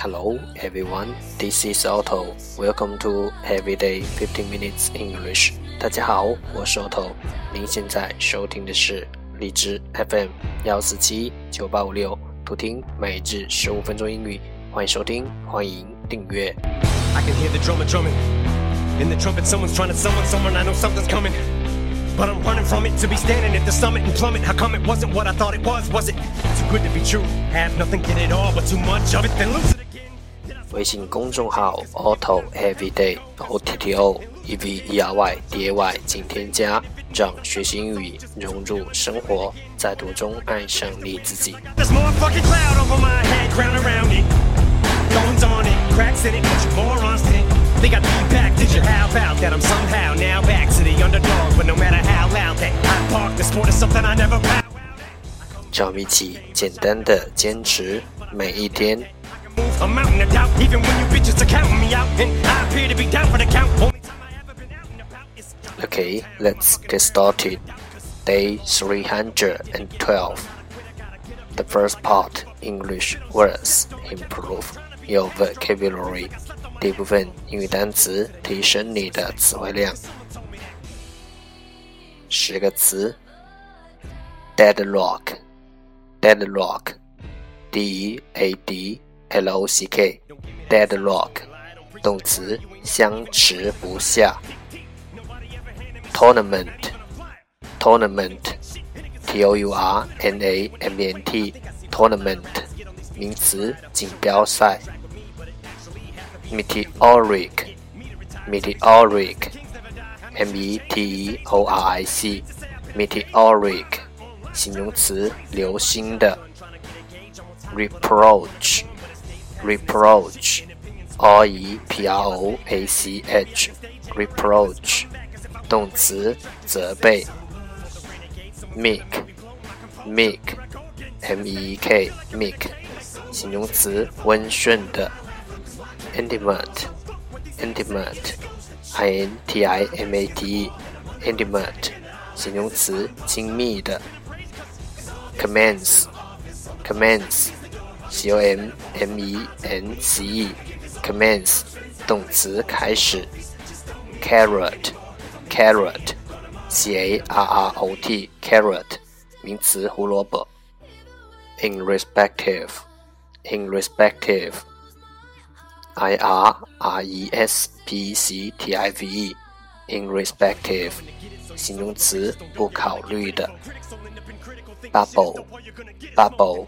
Hello everyone, this is Otto. Welcome to Everyday 15 Minutes English. 大家好，我是 Otto。您现在收听的是荔枝 FM 幺四七九八五六，图听每日十五分钟英语。欢迎收听，欢迎订阅。I can hear the drummer drumming. In the trumpet, someone's trying to summon someone. I know something's coming. But I'm running from it to be standing at the summit and plummet. How come it wasn't what I thought it was? Was it too good to be true? Have nothing, get it all, but too much of it, then lose it. 微信公众号 Auto Everyday O T T O E V E R Y D A Y，请添加，让学习英语融入生活，在途中爱上你自己。让我们一起简单的坚持每一天。a mountain of doubt, even when you bitches are counting me out. And I appear to be down for the count. Okay, let's get started. Day 312. The first part English words improve your vocabulary. 第一部分英语单词提升你的词汇量。十个词：deadlock，deadlock，d a d lock，deadlock，动词，相持不下。tournament，tournament，t o u r n a m e n t，tournament，名词，锦标赛。meteoric，meteoric，m e t e o r i c，meteoric，形容词，流星的。reproach。 reproach, r e p r o a c h, reproach，动词，责备。meek, meek, m e e k, meek，形容词，温顺的。intimate, intimate, i n t i m a t e, intimate，形容词，亲密的。commence, commence。 C o m m e n c e，commence，动词，开始。carrot，carrot，c a r r o t，carrot，名词，胡萝卜。in respective，in respective，i r r e s p c t i v e，in respective，形容词，不考虑的。bubble，bubble。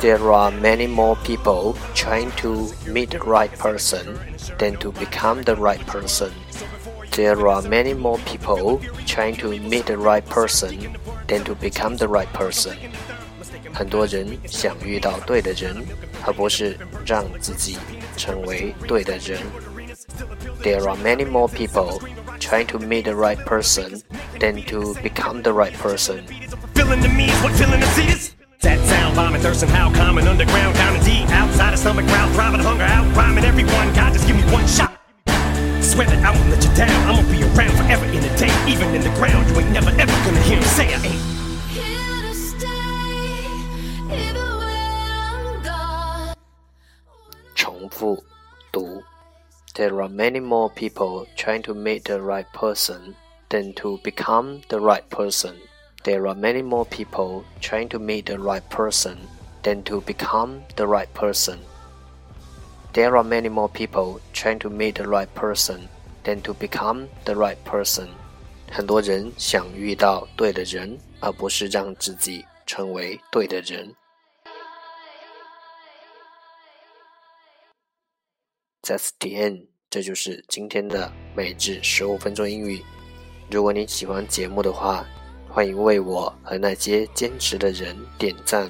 there are many more people trying to meet the right person than to become the right person. There are many more people trying to meet the right person than to become the right person. 很多人想遇到对的人，而不是让自己成为对的人。There are many more people trying to meet the right person than to become the right person. That sound, bombing, thirsting, how common, underground, down and deep, outside of stomach, ground, thriving, hunger, out, rhyming everyone. God, just give me one shot. Swear that I won't let you down. I'm gonna be around forever in the day, even in the ground. You ain't never ever gonna hear me say I ain't. There are many more people trying to meet the right person than to become the right person. There are many more people trying to meet the right person than to become the right person. There are many more people trying to meet the right person than to become the right person. 很多人想遇到对的人，而不是让自己成为对的人。That's the end。这就是今天的每日十五分钟英语。如果你喜欢节目的话，欢迎为我和那些坚持的人点赞，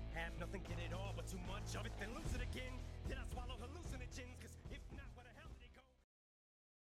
Have nothing, get it all, but too much of it, then lose it again.